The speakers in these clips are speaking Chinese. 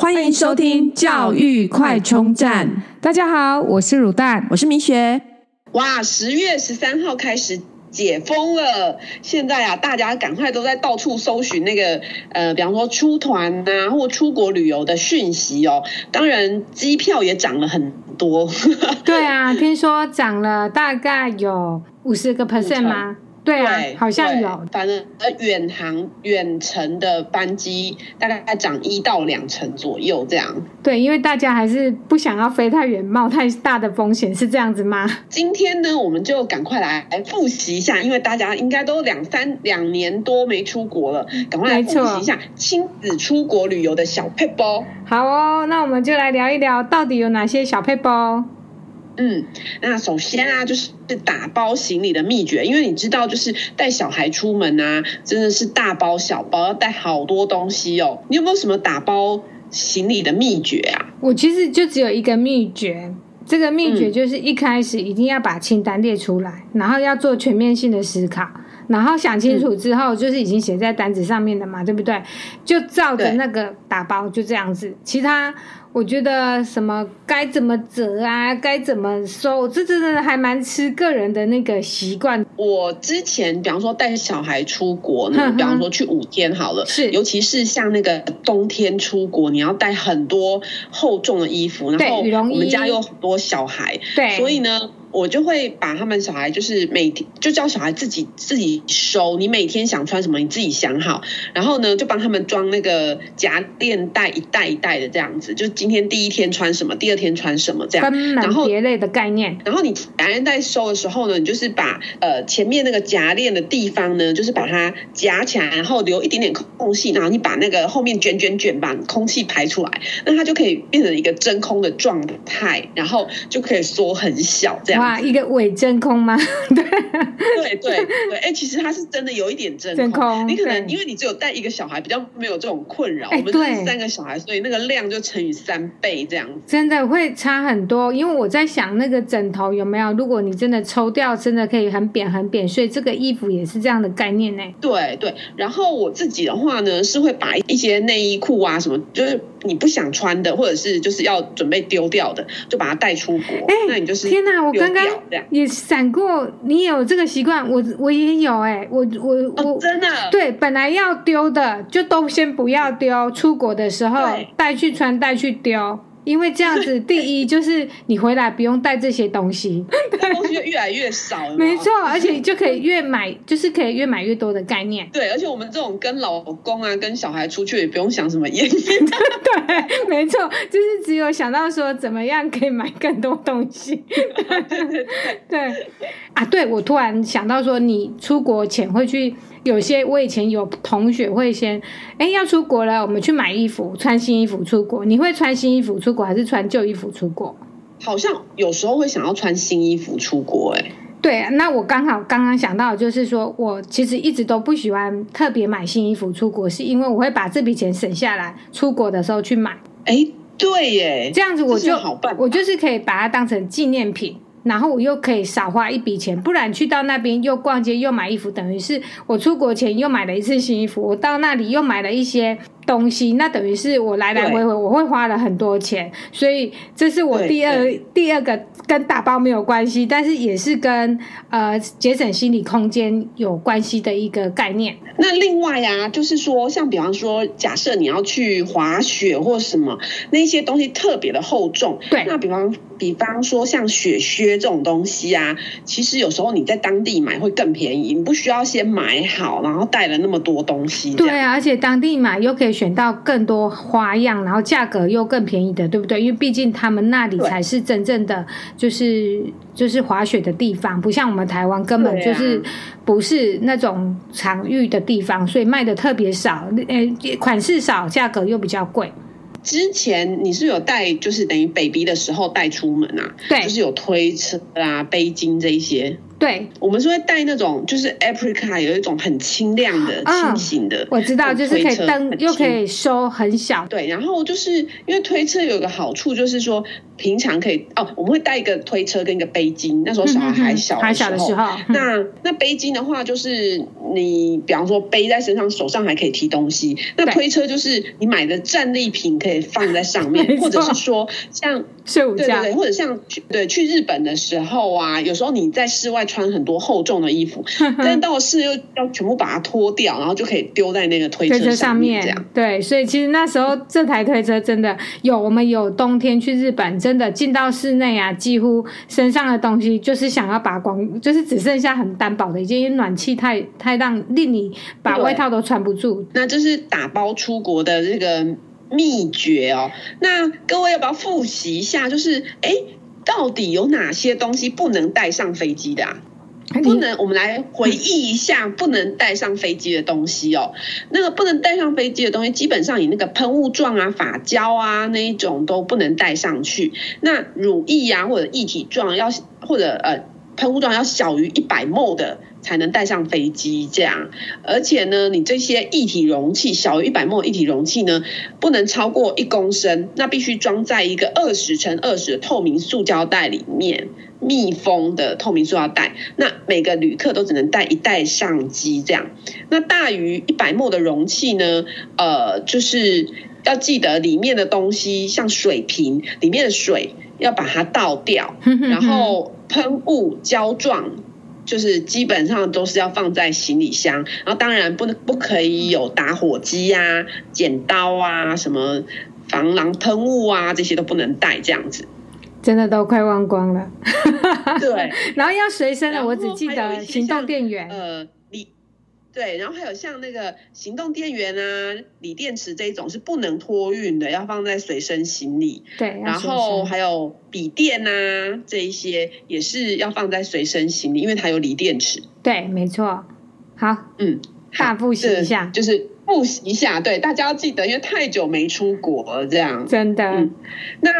欢迎收听教育快充站。大家好，我是乳蛋，我是米雪。哇，十月十三号开始解封了，现在啊，大家赶快都在到处搜寻那个呃，比方说出团呐，或出国旅游的讯息哦。当然，机票也涨了很多。对啊，听说涨了大概有五十个 percent 吗？对啊，对好像有，反正呃，远航远程的班机大概涨一到两成左右这样。对，因为大家还是不想要飞太远，冒太大的风险，是这样子吗？今天呢，我们就赶快来复习一下，因为大家应该都两三两年多没出国了，赶快来复习一下亲子出国旅游的小配包。好哦，那我们就来聊一聊，到底有哪些小撇步。嗯，那首先啊，就是打包行李的秘诀，因为你知道，就是带小孩出门啊，真的是大包小包，要带好多东西哦。你有没有什么打包行李的秘诀啊？我其实就只有一个秘诀，这个秘诀就是一开始一定要把清单列出来，嗯、然后要做全面性的思考，然后想清楚之后，就是已经写在单子上面的嘛，嗯、对不对？就照着那个打包，就这样子，其他。我觉得什么该怎么折啊，该怎么收，这真的还蛮吃个人的那个习惯。我之前比方说带小孩出国那，比方说去五天好了，是，尤其是像那个冬天出国，你要带很多厚重的衣服，然后我们家有很多小孩，对，所以呢。我就会把他们小孩，就是每天就叫小孩自己自己收。你每天想穿什么，你自己想好。然后呢，就帮他们装那个夹链袋，一袋一袋的这样子。就今天第一天穿什么，第二天穿什么这样。然后别类的概念。然后你夹链袋收的时候呢，你就是把呃前面那个夹链的地方呢，就是把它夹起来，然后留一点点空隙，然后你把那个后面卷卷卷，把空气排出来，那它就可以变成一个真空的状态，然后就可以缩很小这样。哇，一个伪真空吗？对对对对，哎，其实它是真的有一点真空。真空，你可能因为你只有带一个小孩，比较没有这种困扰。我们是三个小孩，所以那个量就乘以三倍这样子。真的会差很多，因为我在想那个枕头有没有？如果你真的抽掉，真的可以很扁很扁。所以这个衣服也是这样的概念呢。对对，然后我自己的话呢，是会把一些内衣裤啊什么，就是你不想穿的，或者是就是要准备丢掉的，就把它带出国。哎，那你就是天哪，我刚刚。也闪过，你也有这个习惯，我我也有哎、欸，我我我、哦、真的对，本来要丢的就都先不要丢，出国的时候带去穿带去丢。因为这样子，第一就是你回来不用带这些东西，东西就越来越少了。没错，而且就可以越买，就是可以越买越多的概念。对，而且我们这种跟老公啊、跟小孩出去，也不用想什么验孕。对，没错，就是只有想到说怎么样可以买更多东西。对啊，对，我突然想到说，你出国前会去。有些我以前有同学会先，哎，要出国了，我们去买衣服，穿新衣服出国。你会穿新衣服出国，还是穿旧衣服出国？好像有时候会想要穿新衣服出国，哎，对啊，那我刚好刚刚想到，就是说我其实一直都不喜欢特别买新衣服出国，是因为我会把这笔钱省下来，出国的时候去买。哎，对耶，这样子我就我就是可以把它当成纪念品。然后我又可以少花一笔钱，不然去到那边又逛街又买衣服，等于是我出国前又买了一次新衣服，我到那里又买了一些。东西，那等于是我来来回回我会花了很多钱，所以这是我第二第二个跟打包没有关系，但是也是跟呃节省心理空间有关系的一个概念。那另外呀、啊，就是说像比方说，假设你要去滑雪或什么，那些东西特别的厚重，对，那比方比方说像雪靴这种东西啊，其实有时候你在当地买会更便宜，你不需要先买好，然后带了那么多东西。对啊，而且当地买又可以。选到更多花样，然后价格又更便宜的，对不对？因为毕竟他们那里才是真正的，就是就是滑雪的地方，不像我们台湾根本就是不是那种场域的地方，所以卖的特别少，呃，款式少，价格又比较贵。之前你是有带，就是等于 baby 的时候带出门啊？对，就是有推车啊、背巾这一些。对，我们是会带那种，就是 Aprica 有一种很清亮的、清醒的、嗯，我知道，就是可以灯又可以收很小。对，然后就是因为推车有个好处，就是说平常可以哦，我们会带一个推车跟一个背巾。那时候小孩还小，还小的时候，那那背巾的话，就是你比方说背在身上，手上还可以提东西。那推车就是你买的战利品可以放在上面，或者是说像睡午觉，对对对，或者像去对去日本的时候啊，有时候你在室外。穿很多厚重的衣服，但到室又要全部把它脱掉，然后就可以丢在那个推车上面。这样对，所以其实那时候这台推车真的有，我们有冬天去日本，真的进到室内啊，几乎身上的东西就是想要把光，就是只剩下很单薄的一件，因为暖气太太让令你把外套都穿不住。那这是打包出国的这个秘诀哦。那各位要不要复习一下？就是哎。到底有哪些东西不能带上飞机的啊？不能，我们来回忆一下不能带上飞机的东西哦。那个不能带上飞机的东西，基本上你那个喷雾状啊、发胶啊那一种都不能带上去。那乳液啊或者液体状要或者呃喷雾状要小于一百 ml 的。才能带上飞机，这样，而且呢，你这些液体容器小于一百 ml 液体容器呢，不能超过一公升，那必须装在一个二十乘二十的透明塑胶袋里面，密封的透明塑料袋。那每个旅客都只能带一袋相机，这样。那大于一百 ml 的容器呢，呃，就是要记得里面的东西，像水瓶里面的水要把它倒掉，然后喷雾胶状。就是基本上都是要放在行李箱，然后当然不能不可以有打火机啊、剪刀啊、什么防狼喷雾啊，这些都不能带，这样子。真的都快忘光了。对，然后要随身的，我只记得行动电源。呃。对，然后还有像那个行动电源啊、锂电池这一种是不能托运的，要放在随身行李。对，然后还有笔电啊这一些也是要放在随身行李，因为它有锂电池。对，没错。好，嗯，大复习一下，就是复习一下。对，大家要记得，因为太久没出国了，这样。真的。嗯，那。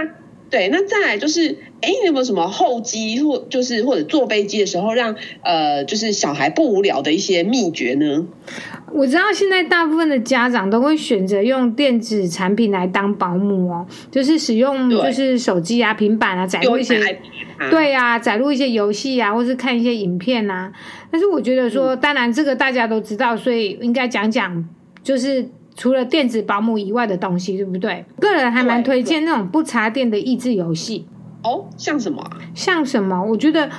对，那再来就是，哎，你有没有什么候机或就是或者坐飞机的时候让呃就是小孩不无聊的一些秘诀呢？我知道现在大部分的家长都会选择用电子产品来当保姆哦，就是使用就是手机啊、平板啊载入一些，对呀、啊，载入一些游戏啊，或是看一些影片啊。但是我觉得说，当然这个大家都知道，所以应该讲讲就是。除了电子保姆以外的东西，对不对？个人还蛮推荐那种不插电的益智游戏。哦，像什么？像什么？我觉得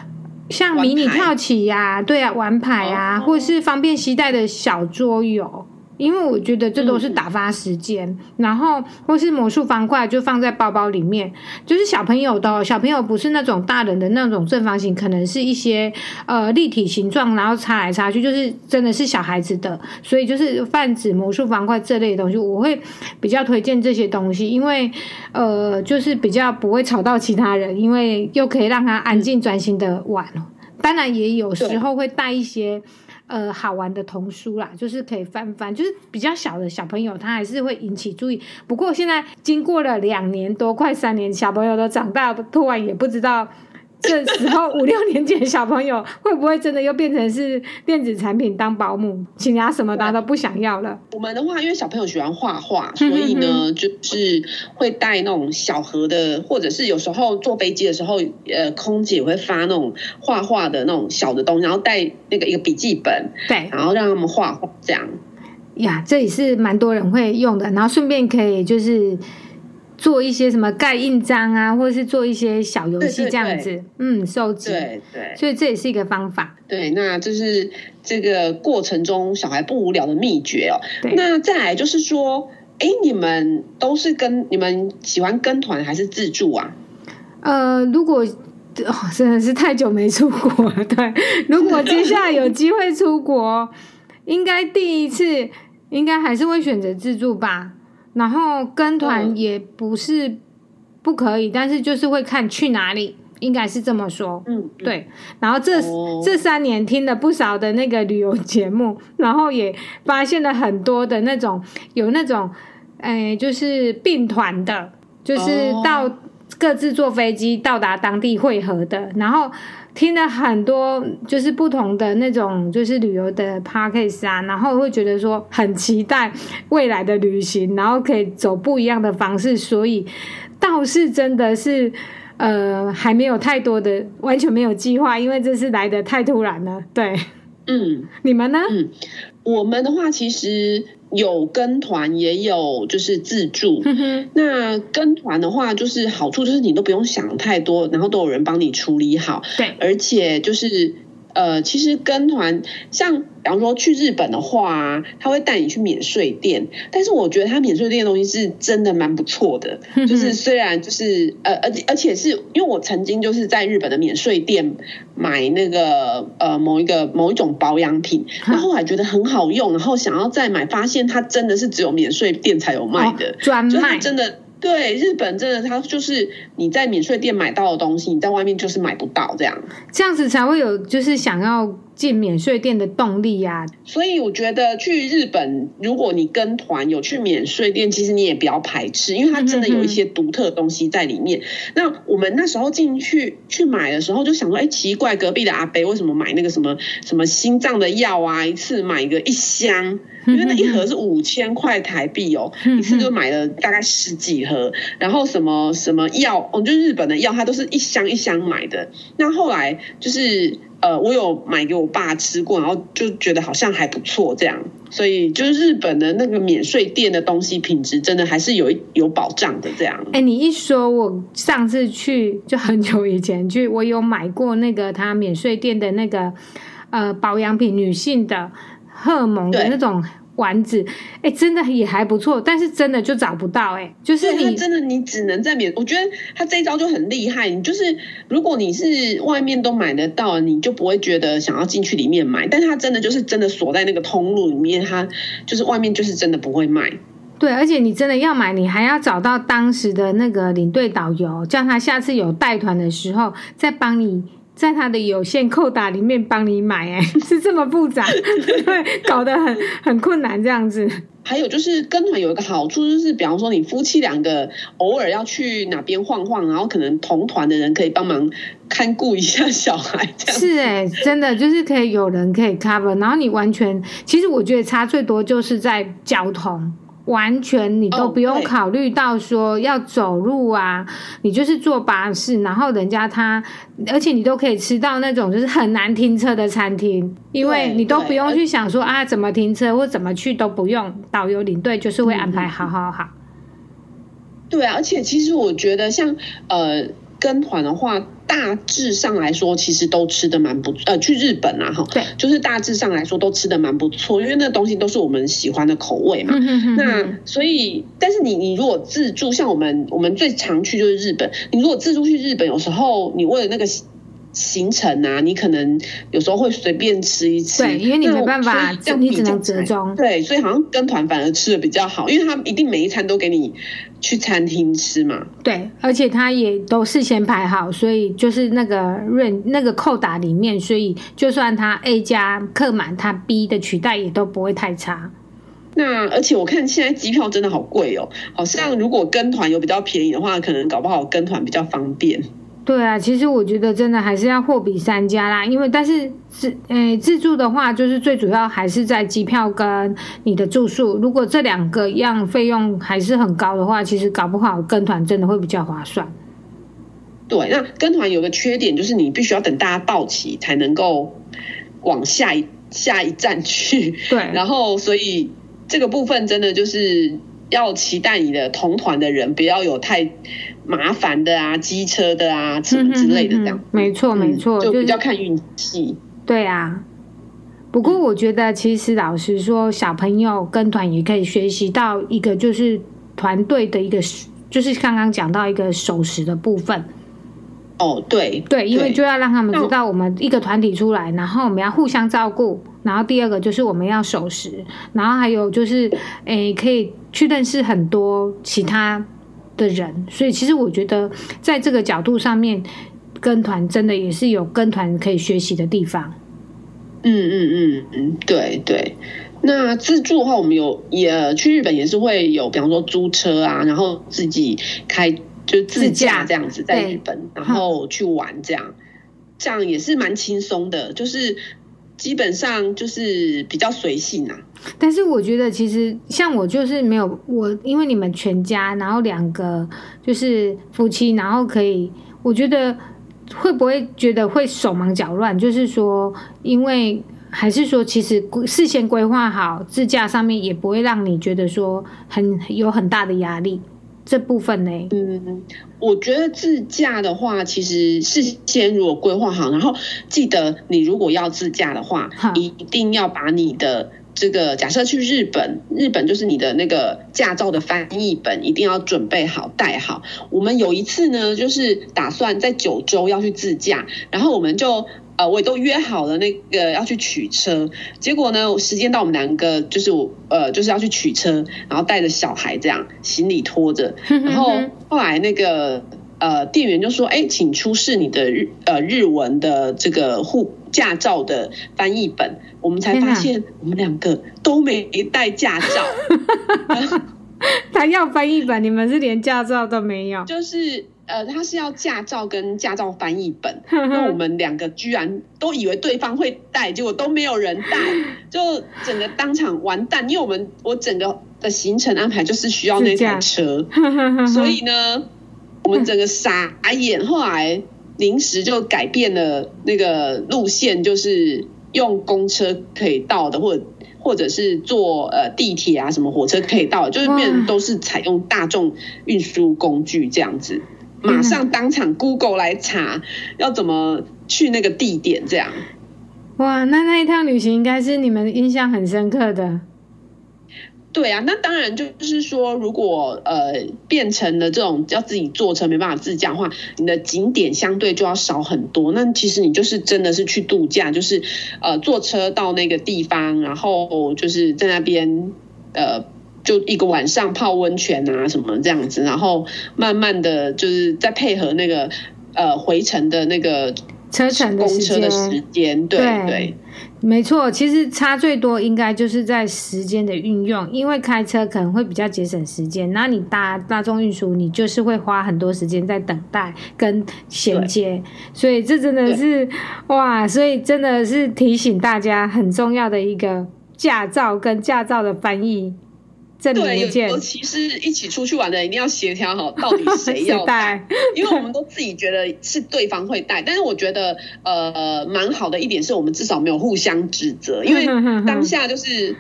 像迷你跳棋呀、啊，对啊，玩牌啊，哦、或是方便携带的小桌游。因为我觉得这都是打发时间，嗯、然后或是魔术方块就放在包包里面，就是小朋友的、哦、小朋友不是那种大人的那种正方形，可能是一些呃立体形状，然后擦来擦去，就是真的是小孩子的，所以就是泛指魔术方块这类的东西，我会比较推荐这些东西，因为呃就是比较不会吵到其他人，因为又可以让他安静专心的玩，当然也有时候会带一些。呃，好玩的童书啦，就是可以翻翻，就是比较小的小朋友，他还是会引起注意。不过现在经过了两年多，快三年，小朋友都长大，突然也不知道。这时候五六年级的小朋友会不会真的又变成是电子产品当保姆，请他什么他都不想要了？我们的话，因为小朋友喜欢画画，所以呢，就是会带那种小盒的，或者是有时候坐飞机的时候，呃，空姐也会发那种画画的那种小的东西，然后带那个一个笔记本，对，然后让他们画画这样。呀，这也是蛮多人会用的，然后顺便可以就是。做一些什么盖印章啊，或者是做一些小游戏这样子，对对对嗯，收集，对对，所以这也是一个方法。对，那就是这个过程中小孩不无聊的秘诀哦。那再来就是说，哎，你们都是跟你们喜欢跟团还是自助啊？呃，如果、哦、真的是太久没出国了，对，如果接下来有机会出国，应该第一次应该还是会选择自助吧。然后跟团也不是不可以，嗯、但是就是会看去哪里，应该是这么说。嗯，对。然后这、哦、这三年听了不少的那个旅游节目，然后也发现了很多的那种有那种，哎，就是并团的，就是到各自坐飞机到达当地汇合的，然后听了很多就是不同的那种就是旅游的 podcast 啊，然后会觉得说很期待未来的旅行，然后可以走不一样的方式，所以倒是真的是呃还没有太多的完全没有计划，因为这次来的太突然了。对，嗯，你们呢？嗯，我们的话其实。有跟团，也有就是自助。嗯。那跟团的话，就是好处就是你都不用想太多，然后都有人帮你处理好。对，而且就是。呃，其实跟团像，比方说去日本的话，他会带你去免税店，但是我觉得他免税店的东西是真的蛮不错的，就是虽然就是呃，而而且是因为我曾经就是在日本的免税店买那个呃某一个某一种保养品，然后后来觉得很好用，然后想要再买，发现它真的是只有免税店才有卖的，专卖，真的。对，日本真的，它就是你在免税店买到的东西，你在外面就是买不到这样。这样子才会有就是想要进免税店的动力呀。所以我觉得去日本，如果你跟团有去免税店，其实你也不要排斥，因为它真的有一些独特的东西在里面。嗯、那我们那时候进去去买的时候，就想说，哎，奇怪，隔壁的阿伯为什么买那个什么什么心脏的药啊？一次买一个一箱。因为那一盒是五千块台币哦，一次就买了大概十几盒，然后什么什么药，哦，就日本的药，它都是一箱一箱买的。那后来就是呃，我有买给我爸吃过，然后就觉得好像还不错这样。所以就是日本的那个免税店的东西品质真的还是有有保障的这样。哎，你一说，我上次去就很久以前去，我有买过那个他免税店的那个呃保养品，女性的。荷尔蒙的那种丸子，哎、欸，真的也还不错，但是真的就找不到、欸，哎，就是你真的你只能在免，我觉得他这一招就很厉害，你就是如果你是外面都买得到，你就不会觉得想要进去里面买，但是他真的就是真的锁在那个通路里面，他就是外面就是真的不会卖。对，而且你真的要买，你还要找到当时的那个领队导游，叫他下次有带团的时候再帮你。在他的有限扣打里面帮你买，哎，是这么复杂，对，搞得很很困难这样子。还有就是跟团有一个好处，就是比方说你夫妻两个偶尔要去哪边晃晃，然后可能同团的人可以帮忙看顾一下小孩，这样。是哎，真的就是可以有人可以 cover，然后你完全，其实我觉得差最多就是在交通。完全你都不用考虑到说要走路啊，你就是坐巴士，然后人家他，而且你都可以吃到那种就是很难停车的餐厅，因为你都不用去想说啊怎么停车或怎么去都不用，导游领队就是会安排好好好。对啊，而且其实我觉得像呃。跟团的话，大致上来说，其实都吃的蛮不呃，去日本啊，哈，对，就是大致上来说都吃的蛮不错，因为那东西都是我们喜欢的口味嘛。那所以，但是你你如果自助，像我们我们最常去就是日本，你如果自助去日本，有时候你为了那个。行程啊，你可能有时候会随便吃一吃，对，因为你没办法，这样你只能折中。对，所以好像跟团反而吃的比较好，因为他一定每一餐都给你去餐厅吃嘛。对，而且他也都事先排好，所以就是那个润那个扣打里面，所以就算他 A 加客满，他 B 的取代也都不会太差。那而且我看现在机票真的好贵哦，好像如果跟团有比较便宜的话，可能搞不好跟团比较方便。对啊，其实我觉得真的还是要货比三家啦，因为但是自诶自助的话，就是最主要还是在机票跟你的住宿。如果这两个样费用还是很高的话，其实搞不好跟团真的会比较划算。对，那跟团有个缺点就是你必须要等大家到齐才能够往下一下一站去。对，然后所以这个部分真的就是要期待你的同团的人不要有太。麻烦的啊，机车的啊，什么之类的，这样。没错，没错，就比较看运气。对啊，不过我觉得，其实老实说，小朋友跟团也可以学习到一个，就是团队的一个，就是刚刚讲到一个守时的部分。哦，对，对，因为就要让他们知道，我们一个团体出来，然后我们要互相照顾，然后第二个就是我们要守时，然后还有就是，诶，可以去认识很多其他。的人，所以其实我觉得，在这个角度上面，跟团真的也是有跟团可以学习的地方。嗯嗯嗯嗯，对对。那自助的话，我们有也去日本也是会有，比方说租车啊，然后自己开就自驾这样子在日本，然后去玩这样。这样也是蛮轻松的，就是基本上就是比较随性啊。但是我觉得其实像我就是没有我，因为你们全家，然后两个就是夫妻，然后可以，我觉得会不会觉得会手忙脚乱？就是说，因为还是说，其实事先规划好自驾上面也不会让你觉得说很有很大的压力。这部分呢，嗯，我觉得自驾的话，其实事先如果规划好，然后记得你如果要自驾的话，一定要把你的。这个假设去日本，日本就是你的那个驾照的翻译本一定要准备好带好。我们有一次呢，就是打算在九州要去自驾，然后我们就呃，我也都约好了那个要去取车，结果呢，时间到，我们两个就是我呃就是要去取车，然后带着小孩这样行李拖着，然后后来那个。呃，店员就说：“哎，请出示你的日呃日文的这个护驾照的翻译本。”我们才发现，我们两个都没带驾照。他要翻译本，你们是连驾照都没有？就是呃，他是要驾照跟驾照翻译本。那我们两个居然都以为对方会带，结果都没有人带，就整个当场完蛋。因为我们我整个的行程安排就是需要那台车，所以呢。我们整个傻眼，后来临时就改变了那个路线，就是用公车可以到的，或者或者是坐呃地铁啊，什么火车可以到，就是变成都是采用大众运输工具这样子。马上当场 Google 来查要怎么去那个地点，这样。哇，那那一趟旅行应该是你们印象很深刻的。对啊，那当然就是说，如果呃变成了这种要自己坐车没办法自驾的话，你的景点相对就要少很多。那其实你就是真的是去度假，就是呃坐车到那个地方，然后就是在那边呃就一个晚上泡温泉啊什么这样子，然后慢慢的就是再配合那个呃回程的那个车程公车的时间，对对。对没错，其实差最多应该就是在时间的运用，因为开车可能会比较节省时间，那你搭大众运输，你就是会花很多时间在等待跟衔接，所以这真的是哇，所以真的是提醒大家很重要的一个驾照跟驾照的翻译。对，尤其是一起出去玩的，一定要协调好，到底 谁要带，因为我们都自己觉得是对方会带，但是我觉得呃蛮好的一点是我们至少没有互相指责，因为 当下就是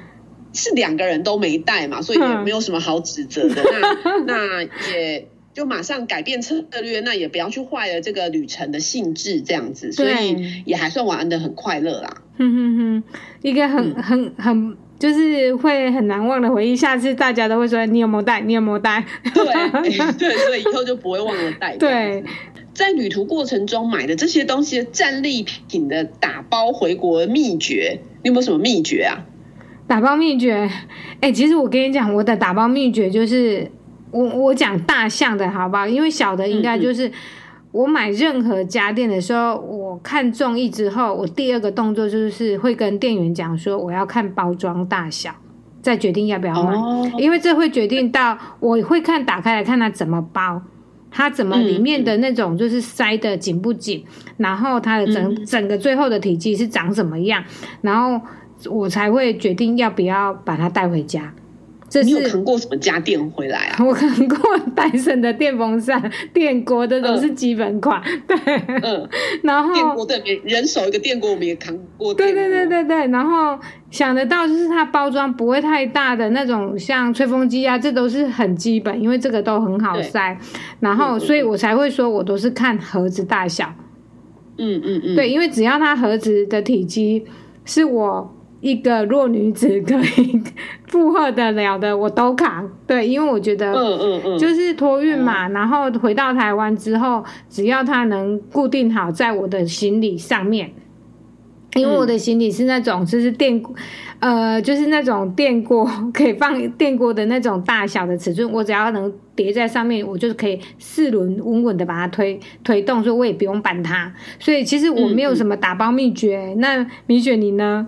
是两个人都没带嘛，所以也没有什么好指责的。那那也就马上改变策略，那也不要去坏了这个旅程的性质，这样子，所以也还算玩的很快乐啦。哼哼哼，一个很很很。就是会很难忘的回忆，下次大家都会说你有没有带，你有没有带？对对，所以以后就不会忘了带。对，在旅途过程中买的这些东西的战利品的打包回国的秘诀，你有没有什么秘诀啊？打包秘诀，哎、欸，其实我跟你讲，我的打包秘诀就是我我讲大项的好不好？因为小的应该就是。嗯嗯我买任何家电的时候，我看中意之后，我第二个动作就是会跟店员讲说，我要看包装大小，再决定要不要买。哦，因为这会决定到我会看打开来看它怎么包，它怎么里面的那种就是塞的紧不紧，然后它的整整个最后的体积是长什么样，然后我才会决定要不要把它带回家。你有扛过什么家电回来啊？我扛过戴森的电风扇、电锅，这都是基本款。嗯、对，嗯，然后电锅对，人手一个电锅，我们也扛过。对对对对对，然后想得到就是它包装不会太大的那种，像吹风机啊，这都是很基本，因为这个都很好塞。然后，所以我才会说我都是看盒子大小。嗯嗯嗯，对，因为只要它盒子的体积是我。一个弱女子可以负荷得了的，我都扛。对，因为我觉得，嗯嗯嗯，就是托运嘛，然后回到台湾之后，只要它能固定好在我的行李上面，因为我的行李是那种就是电，呃，就是那种电锅可以放电锅的那种大小的尺寸，我只要能叠在上面，我就是可以四轮稳稳的把它推推动，所以我也不用搬它。所以其实我没有什么打包秘诀。那米雪你呢？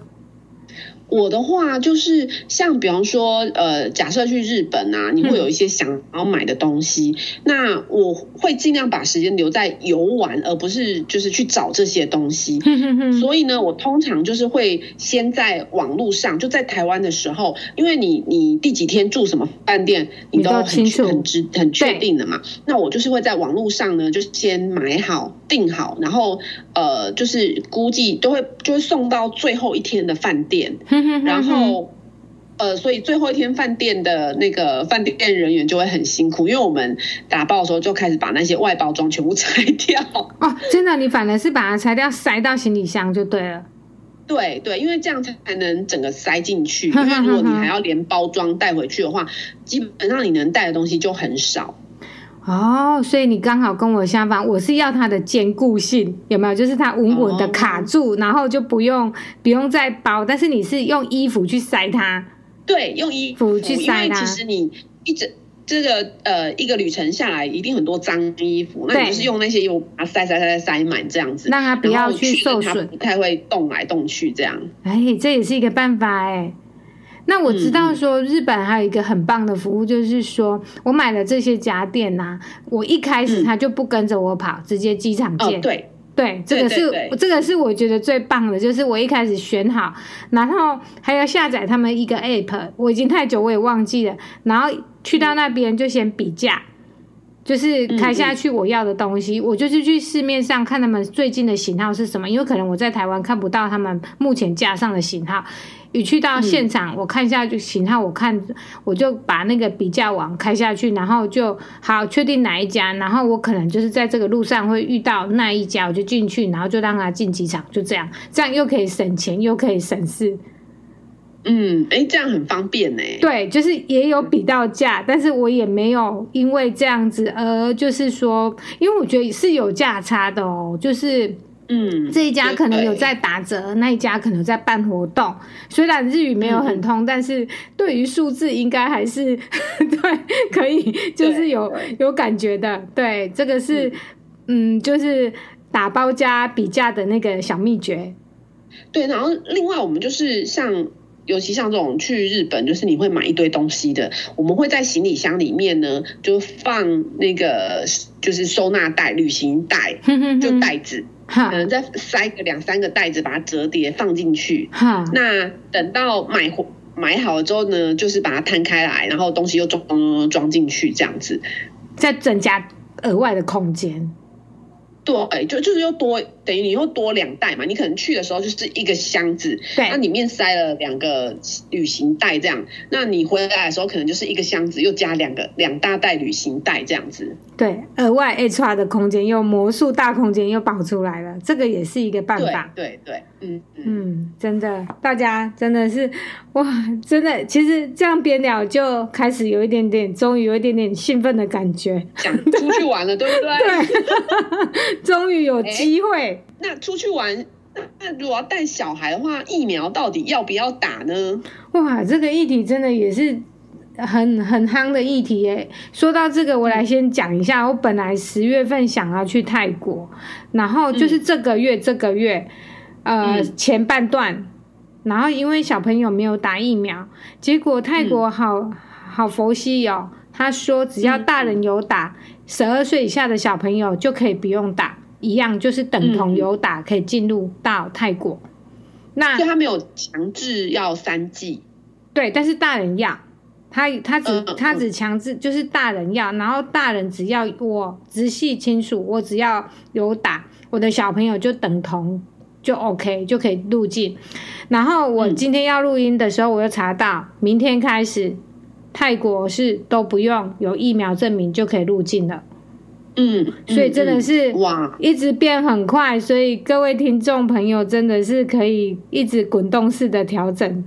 我的话就是像比方说，呃，假设去日本啊，你会有一些想要买的东西，嗯、那我会尽量把时间留在游玩，而不是就是去找这些东西。嗯、所以呢，我通常就是会先在网络上，就在台湾的时候，因为你你第几天住什么饭店，你都很很知很确定的嘛。那我就是会在网络上呢，就先买好订好，然后呃，就是估计都会就会送到最后一天的饭店。然后，呃，所以最后一天饭店的那个饭店人员就会很辛苦，因为我们打包的时候就开始把那些外包装全部 拆掉。哦，真的，你反而是把它拆掉，塞到行李箱就对了。对对，因为这样才能整个塞进去。因为如果你还要连包装带回去的话，基本上你能带的东西就很少。哦，所以你刚好跟我相反，我是要它的坚固性，有没有？就是它稳稳的卡住，哦、然后就不用不用再包，但是你是用衣服去塞它，对，用衣服去塞它。其实你一直这个呃一个旅程下来，一定很多脏衣服，那你就是用那些衣服把它塞塞塞塞塞满这样子，让它不要去受损，不太会动来动去这样。哎，这也是一个办法哎。那我知道说日本还有一个很棒的服务，就是说我买了这些家电呐，我一开始他就不跟着我跑，直接机场见。对。对，这个是这个是我觉得最棒的，就是我一开始选好，然后还要下载他们一个 app，我已经太久我也忘记了，然后去到那边就先比价，就是开下去我要的东西，我就是去市面上看他们最近的型号是什么，因为可能我在台湾看不到他们目前架上的型号。你去到现场，我看一下就型号，我看我就把那个比价网开下去，然后就好确定哪一家，然后我可能就是在这个路上会遇到那一家，我就进去，然后就让他进机场，就这样，这样又可以省钱，又可以省事。嗯，哎，这样很方便呢。对，就是也有比到价，但是我也没有因为这样子而就是说，因为我觉得是有价差的哦，就是。嗯，这一家可能有在打折，那一家可能在办活动。虽然日语没有很通，嗯、但是对于数字应该还是 对可以，就是有有感觉的。对，这个是嗯，嗯，就是打包加比价的那个小秘诀。对，然后另外我们就是像，尤其像这种去日本，就是你会买一堆东西的，我们会在行李箱里面呢，就放那个就是收纳袋、旅行袋，就袋子。可能再塞个两三个袋子，把它折叠放进去。哈，那等到买买好了之后呢，就是把它摊开来，然后东西又装装装进去，这样子，再增加额外的空间。对，就就是又多，等于你又多两袋嘛。你可能去的时候就是一个箱子，对，那里面塞了两个旅行袋这样。那你回来的时候可能就是一个箱子，又加两个两大袋旅行袋这样子。对，额外 extra 的空间又魔术大空间又跑出来了，这个也是一个办法。对对，对，嗯嗯，嗯，真的，大家真的是哇，真的，其实这样边聊就开始有一点点，终于有一点点兴奋的感觉，想出去玩了，对不对？对。终于有机会、欸。那出去玩，那那如果要带小孩的话，疫苗到底要不要打呢？哇，这个议题真的也是很很夯的议题耶。说到这个，我来先讲一下。我本来十月份想要去泰国，然后就是这个月，嗯、这个月，呃，嗯、前半段，然后因为小朋友没有打疫苗，结果泰国好、嗯、好佛系哦。他说只要大人有打。嗯十二岁以下的小朋友就可以不用打，一样就是等同有打可以进入到泰国。嗯、那他没有强制要三剂，对，但是大人要，他他只、嗯、他只强制就是大人要，然后大人只要我直系亲属，我只要有打，我的小朋友就等同就 OK 就可以入境。然后我今天要录音的时候，我又查到明天开始。泰国是都不用有疫苗证明就可以入境了，嗯，所以真的是哇，一直变很快，所以各位听众朋友真的是可以一直滚动式的调整。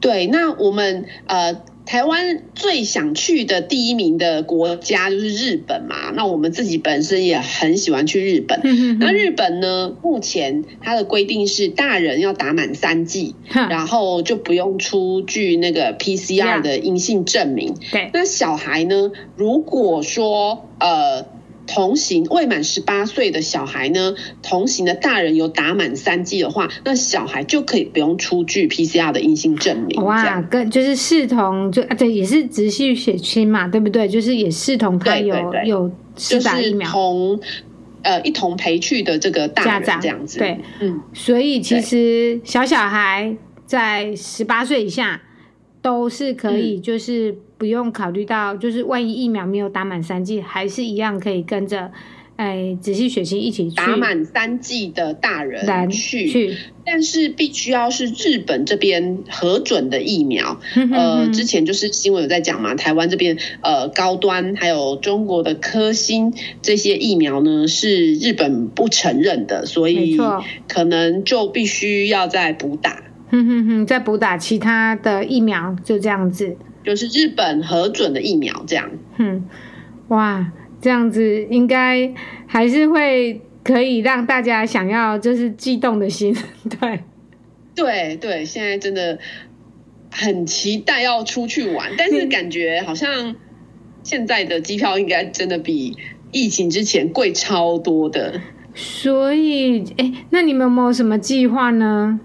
对，那我们呃。台湾最想去的第一名的国家就是日本嘛，那我们自己本身也很喜欢去日本。那日本呢，目前它的规定是大人要打满三剂，然后就不用出具那个 PCR 的阴性证明。对，那小孩呢，如果说呃同行未满十八岁的小孩呢，同行的大人有打满三剂的话，那小孩就可以不用出具 PCR 的阴性证明。哇，跟就是视同就啊，对，也是直系血亲嘛，对不对？就是也视同他有对对对有施打疫苗，就是、同呃一同陪去的这个大人这样子。对，嗯，所以其实小小孩在十八岁以下都是可以，就是。嗯不用考虑到，就是万一疫苗没有打满三剂，还是一样可以跟着，哎，仔细血亲一起去打满三剂的大人去，去，但是必须要是日本这边核准的疫苗。呃，之前就是新闻有在讲嘛，台湾这边呃高端还有中国的科兴这些疫苗呢是日本不承认的，所以可能就必须要再补打。哼哼哼，再补打其他的疫苗，就这样子。就是日本核准的疫苗，这样。嗯，哇，这样子应该还是会可以让大家想要就是激动的心，对，对对，现在真的很期待要出去玩，但是感觉好像现在的机票应该真的比疫情之前贵超多的。所以，哎，那你们有没有什么计划呢？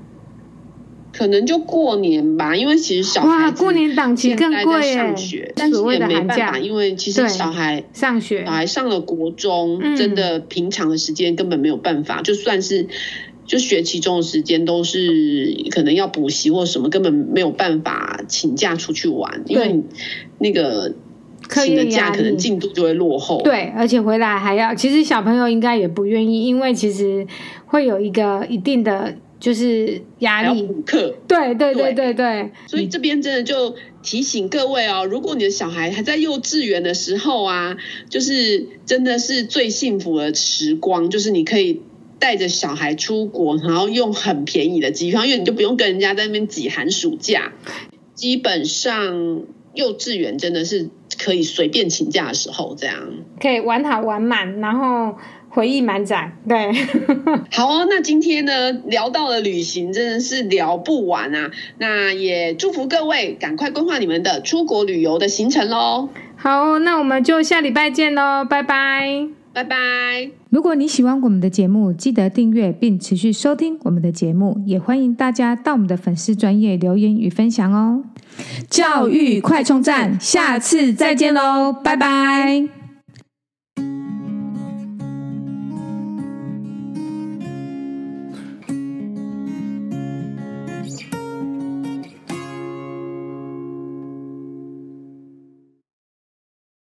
可能就过年吧，因为其实小孩过年档期更贵上学，但是也没办法，因为其实小孩上学，小孩上了国中，嗯、真的平常的时间根本没有办法，就算是就学期中的时间都是可能要补习或什么，根本没有办法请假出去玩，因为那个请的假可能进度就会落后。对，而且回来还要，其实小朋友应该也不愿意，因为其实会有一个一定的。就是压力，补课，对对对。对对，所以这边真的就提醒各位哦，如果你的小孩还在幼稚园的时候啊，就是真的是最幸福的时光，就是你可以带着小孩出国，然后用很便宜的机票，因为你就不用跟人家在那边挤寒暑假，基本上幼稚园真的是可以随便请假的时候，这样。可以玩好玩满，然后。回忆满载，对，好哦。那今天呢，聊到了旅行，真的是聊不完啊。那也祝福各位赶快规划你们的出国旅游的行程喽。好，那我们就下礼拜见喽，拜拜，拜拜。如果你喜欢我们的节目，记得订阅并持续收听我们的节目，也欢迎大家到我们的粉丝专业留言与分享哦。教育快充站，下次再见喽，拜拜。